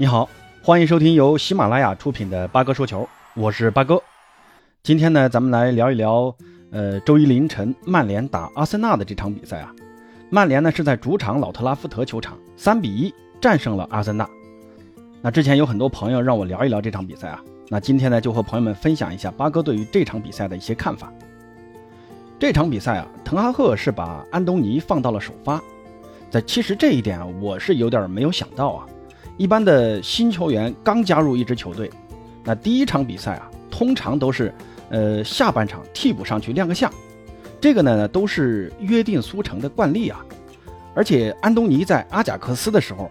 你好，欢迎收听由喜马拉雅出品的八哥说球，我是八哥。今天呢，咱们来聊一聊，呃，周一凌晨曼联打阿森纳的这场比赛啊。曼联呢是在主场老特拉福德球场三比一战胜了阿森纳。那之前有很多朋友让我聊一聊这场比赛啊，那今天呢就和朋友们分享一下八哥对于这场比赛的一些看法。这场比赛啊，滕哈赫是把安东尼放到了首发，在其实这一点啊，我是有点没有想到啊。一般的新球员刚加入一支球队，那第一场比赛啊，通常都是，呃，下半场替补上去亮个相，这个呢都是约定俗成的惯例啊。而且安东尼在阿贾克斯的时候，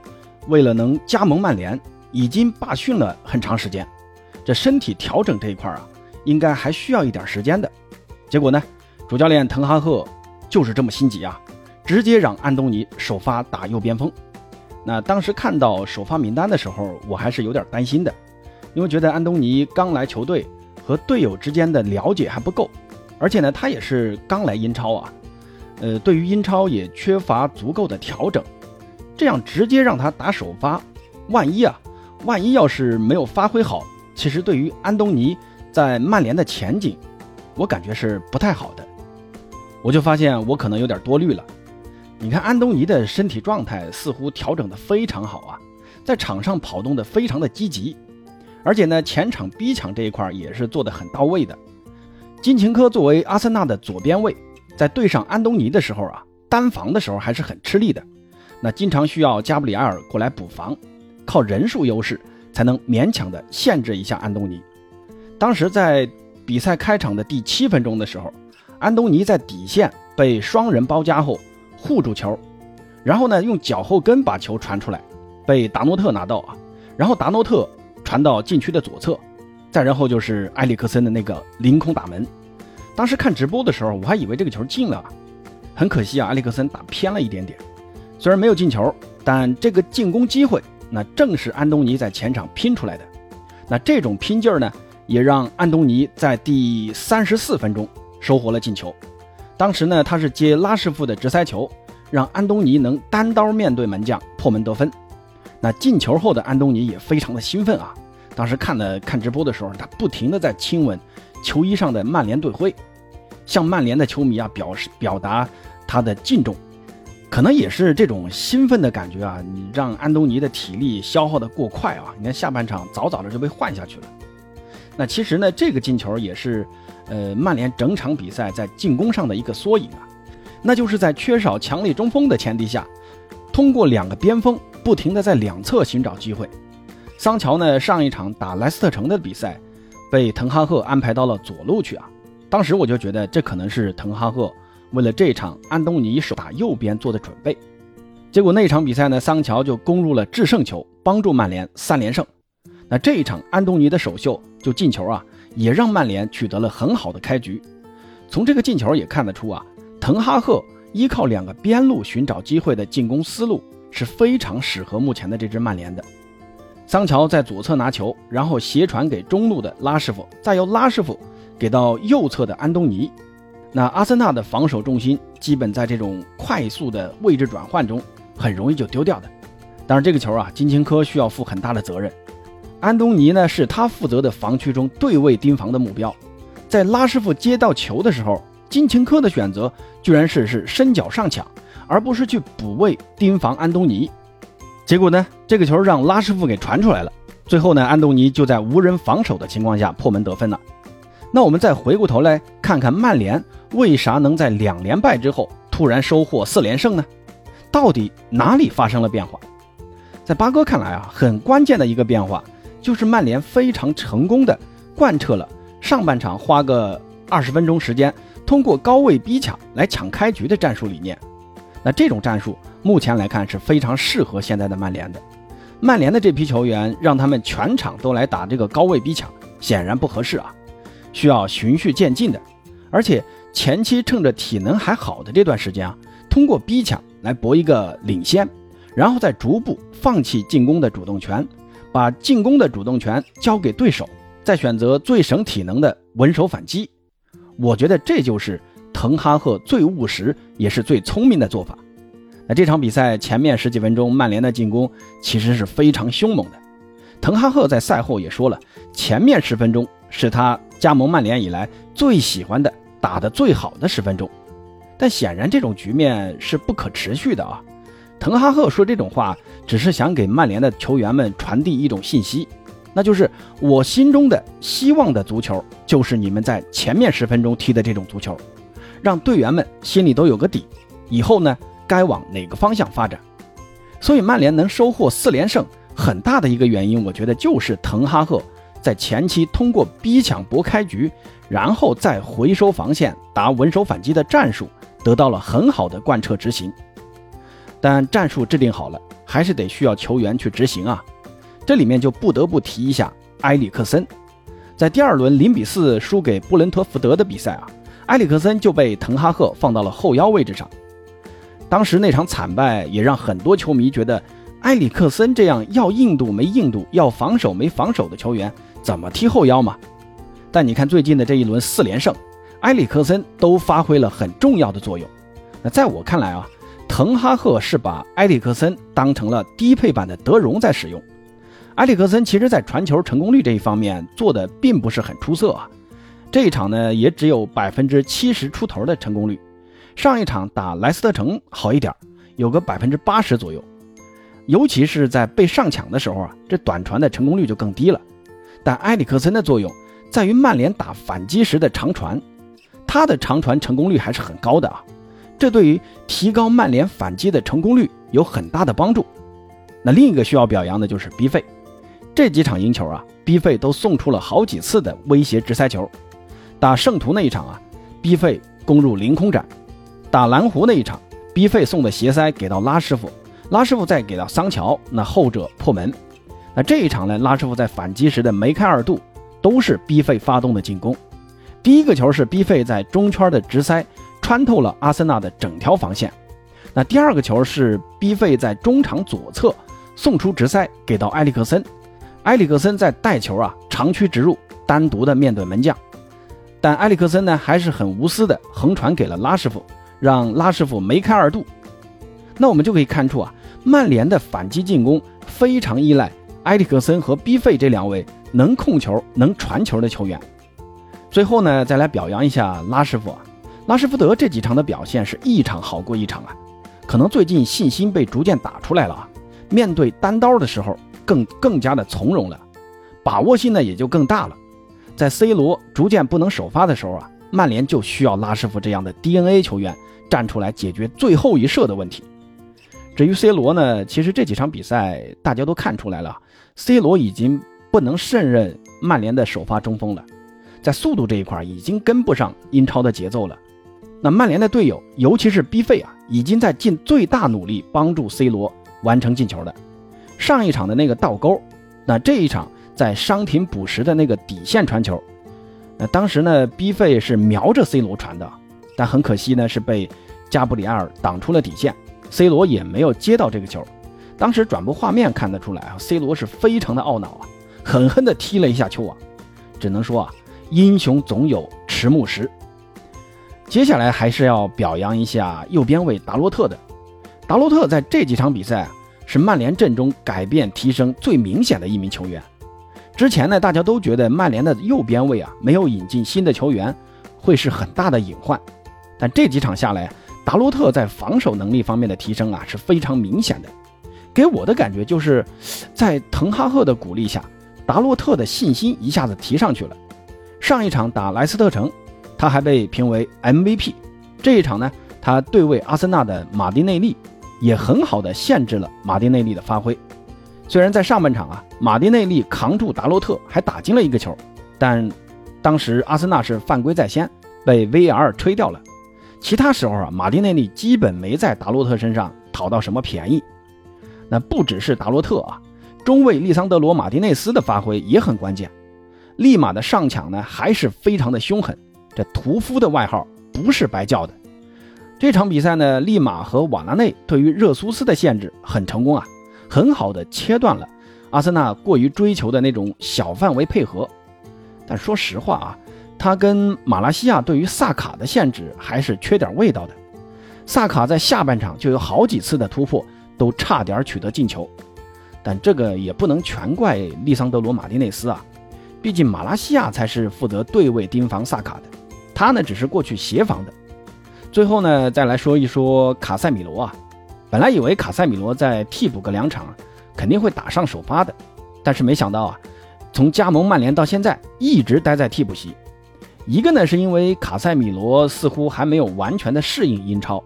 为了能加盟曼联，已经罢训了很长时间，这身体调整这一块啊，应该还需要一点时间的。结果呢，主教练滕哈赫就是这么心急啊，直接让安东尼首发打右边锋。那当时看到首发名单的时候，我还是有点担心的，因为觉得安东尼刚来球队，和队友之间的了解还不够，而且呢，他也是刚来英超啊，呃，对于英超也缺乏足够的调整，这样直接让他打首发，万一啊，万一要是没有发挥好，其实对于安东尼在曼联的前景，我感觉是不太好的，我就发现我可能有点多虑了。你看安东尼的身体状态似乎调整的非常好啊，在场上跑动的非常的积极，而且呢前场逼抢这一块也是做的很到位的。金琴科作为阿森纳的左边卫，在对上安东尼的时候啊，单防的时候还是很吃力的，那经常需要加布里埃尔过来补防，靠人数优势才能勉强的限制一下安东尼。当时在比赛开场的第七分钟的时候，安东尼在底线被双人包夹后。护住球，然后呢，用脚后跟把球传出来，被达诺特拿到啊，然后达诺特传到禁区的左侧，再然后就是埃里克森的那个凌空打门。当时看直播的时候，我还以为这个球进了，很可惜啊，埃里克森打偏了一点点。虽然没有进球，但这个进攻机会，那正是安东尼在前场拼出来的。那这种拼劲儿呢，也让安东尼在第三十四分钟收获了进球。当时呢，他是接拉什福的直塞球，让安东尼能单刀面对门将破门得分。那进球后的安东尼也非常的兴奋啊！当时看的看直播的时候，他不停的在亲吻球衣上的曼联队徽，向曼联的球迷啊表示表达他的敬重。可能也是这种兴奋的感觉啊，你让安东尼的体力消耗的过快啊！你看下半场早早的就被换下去了。那其实呢，这个进球也是。呃，曼联整场比赛在进攻上的一个缩影啊，那就是在缺少强力中锋的前提下，通过两个边锋不停的在两侧寻找机会。桑乔呢，上一场打莱斯特城的比赛，被滕哈赫安排到了左路去啊。当时我就觉得这可能是滕哈赫为了这场安东尼手打右边做的准备。结果那场比赛呢，桑乔就攻入了制胜球，帮助曼联三连胜。那这一场安东尼的首秀就进球啊。也让曼联取得了很好的开局。从这个进球也看得出啊，滕哈赫依靠两个边路寻找机会的进攻思路是非常适合目前的这支曼联的。桑乔在左侧拿球，然后斜传给中路的拉师傅，再由拉师傅给到右侧的安东尼。那阿森纳的防守重心基本在这种快速的位置转换中很容易就丢掉的。当然，这个球啊，金琴科需要负很大的责任。安东尼呢，是他负责的防区中对位盯防的目标。在拉师傅接到球的时候，金琴科的选择居然是是伸脚上抢，而不是去补位盯防安东尼。结果呢，这个球让拉师傅给传出来了。最后呢，安东尼就在无人防守的情况下破门得分了。那我们再回过头来看看曼联为啥能在两连败之后突然收获四连胜呢？到底哪里发生了变化？在八哥看来啊，很关键的一个变化。就是曼联非常成功的贯彻了上半场花个二十分钟时间，通过高位逼抢来抢开局的战术理念。那这种战术目前来看是非常适合现在的曼联的。曼联的这批球员让他们全场都来打这个高位逼抢，显然不合适啊，需要循序渐进的。而且前期趁着体能还好的这段时间啊，通过逼抢来博一个领先，然后再逐步放弃进攻的主动权。把进攻的主动权交给对手，再选择最省体能的稳守反击。我觉得这就是滕哈赫最务实也是最聪明的做法。那这场比赛前面十几分钟，曼联的进攻其实是非常凶猛的，滕哈赫在赛后也说了，前面十分钟是他加盟曼联以来最喜欢的、打得最好的十分钟。但显然这种局面是不可持续的啊！滕哈赫说这种话，只是想给曼联的球员们传递一种信息，那就是我心中的希望的足球，就是你们在前面十分钟踢的这种足球，让队员们心里都有个底，以后呢该往哪个方向发展。所以曼联能收获四连胜，很大的一个原因，我觉得就是滕哈赫在前期通过逼抢博开局，然后再回收防线打稳守反击的战术。得到了很好的贯彻执行，但战术制定好了，还是得需要球员去执行啊。这里面就不得不提一下埃里克森，在第二轮零比四输给布伦特福德的比赛啊，埃里克森就被滕哈赫放到了后腰位置上。当时那场惨败也让很多球迷觉得，埃里克森这样要硬度没硬度、要防守没防守的球员，怎么踢后腰嘛？但你看最近的这一轮四连胜。埃里克森都发挥了很重要的作用。那在我看来啊，滕哈赫是把埃里克森当成了低配版的德容在使用。埃里克森其实在传球成功率这一方面做的并不是很出色啊，这一场呢也只有百分之七十出头的成功率。上一场打莱斯特城好一点，有个百分之八十左右。尤其是在被上抢的时候啊，这短传的成功率就更低了。但埃里克森的作用在于曼联打反击时的长传。他的长传成功率还是很高的啊，这对于提高曼联反击的成功率有很大的帮助。那另一个需要表扬的就是 B 费，这几场赢球啊，B 费都送出了好几次的威胁直塞球。打圣徒那一场啊，B 费攻入凌空斩；打蓝湖那一场，B 费送的斜塞给到拉师傅，拉师傅再给到桑乔，那后者破门。那这一场呢，拉师傅在反击时的梅开二度，都是 B 费发动的进攻。第一个球是 B 费在中圈的直塞穿透了阿森纳的整条防线，那第二个球是 B 费在中场左侧送出直塞给到埃里克森，埃里克森在带球啊长驱直入，单独的面对门将，但埃里克森呢还是很无私的横传给了拉师傅，让拉师傅梅开二度。那我们就可以看出啊，曼联的反击进攻非常依赖埃里克森和 B 费这两位能控球、能传球的球员。最后呢，再来表扬一下拉师傅啊，拉什福德这几场的表现是一场好过一场啊，可能最近信心被逐渐打出来了啊，面对单刀的时候更更加的从容了，把握性呢也就更大了。在 C 罗逐渐不能首发的时候啊，曼联就需要拉师傅这样的 DNA 球员站出来解决最后一射的问题。至于 C 罗呢，其实这几场比赛大家都看出来了，C 罗已经不能胜任曼联的首发中锋了。在速度这一块已经跟不上英超的节奏了。那曼联的队友，尤其是 B 费啊，已经在尽最大努力帮助 C 罗完成进球的。上一场的那个倒钩，那这一场在伤停补时的那个底线传球，那当时呢 B 费是瞄着 C 罗传的，但很可惜呢是被加布里埃尔挡出了底线，C 罗也没有接到这个球。当时转播画面看得出来啊，C 罗是非常的懊恼啊，狠狠地踢了一下球网。只能说啊。英雄总有迟暮时。接下来还是要表扬一下右边卫达洛特的。达洛特在这几场比赛啊，是曼联阵中改变提升最明显的一名球员。之前呢，大家都觉得曼联的右边卫啊，没有引进新的球员，会是很大的隐患。但这几场下来，达洛特在防守能力方面的提升啊，是非常明显的。给我的感觉就是，在滕哈赫的鼓励下，达洛特的信心一下子提上去了。上一场打莱斯特城，他还被评为 MVP。这一场呢，他对位阿森纳的马丁内利，也很好的限制了马丁内利的发挥。虽然在上半场啊，马丁内利扛住达洛特还打进了一个球，但当时阿森纳是犯规在先，被 VAR 吹掉了。其他时候啊，马丁内利基本没在达洛特身上讨到什么便宜。那不只是达洛特啊，中卫利桑德罗马丁内斯的发挥也很关键。利马的上抢呢，还是非常的凶狠。这屠夫的外号不是白叫的。这场比赛呢，利马和瓦拉内对于热苏斯的限制很成功啊，很好的切断了阿森纳过于追求的那种小范围配合。但说实话啊，他跟马拉西亚对于萨卡的限制还是缺点味道的。萨卡在下半场就有好几次的突破，都差点取得进球。但这个也不能全怪利桑德罗·马丁内斯啊，毕竟马拉西亚才是负责对位盯防萨卡的，他呢只是过去协防的。最后呢，再来说一说卡塞米罗啊，本来以为卡塞米罗在替补个两场，肯定会打上首发的，但是没想到啊，从加盟曼联到现在一直待在替补席。一个呢是因为卡塞米罗似乎还没有完全的适应英超，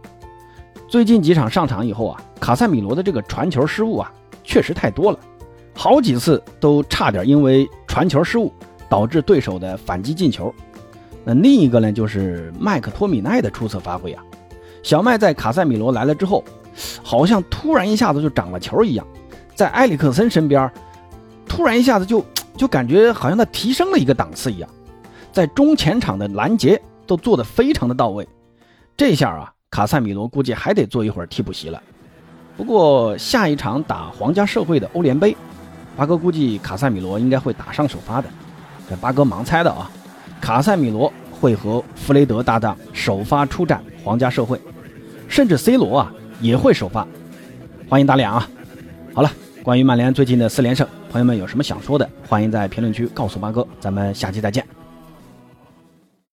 最近几场上场以后啊，卡塞米罗的这个传球失误啊。确实太多了，好几次都差点因为传球失误导致对手的反击进球。那另一个呢，就是麦克托米奈的出色发挥啊。小麦在卡塞米罗来了之后，好像突然一下子就长了球一样，在埃里克森身边，突然一下子就 就感觉好像他提升了一个档次一样，在中前场的拦截都做得非常的到位。这下啊，卡塞米罗估计还得坐一会儿替补席了。不过下一场打皇家社会的欧联杯，八哥估计卡塞米罗应该会打上首发的。这八哥盲猜的啊，卡塞米罗会和弗雷德搭档首发出战皇家社会，甚至 C 罗啊也会首发。欢迎打脸啊！好了，关于曼联最近的四连胜，朋友们有什么想说的，欢迎在评论区告诉八哥。咱们下期再见。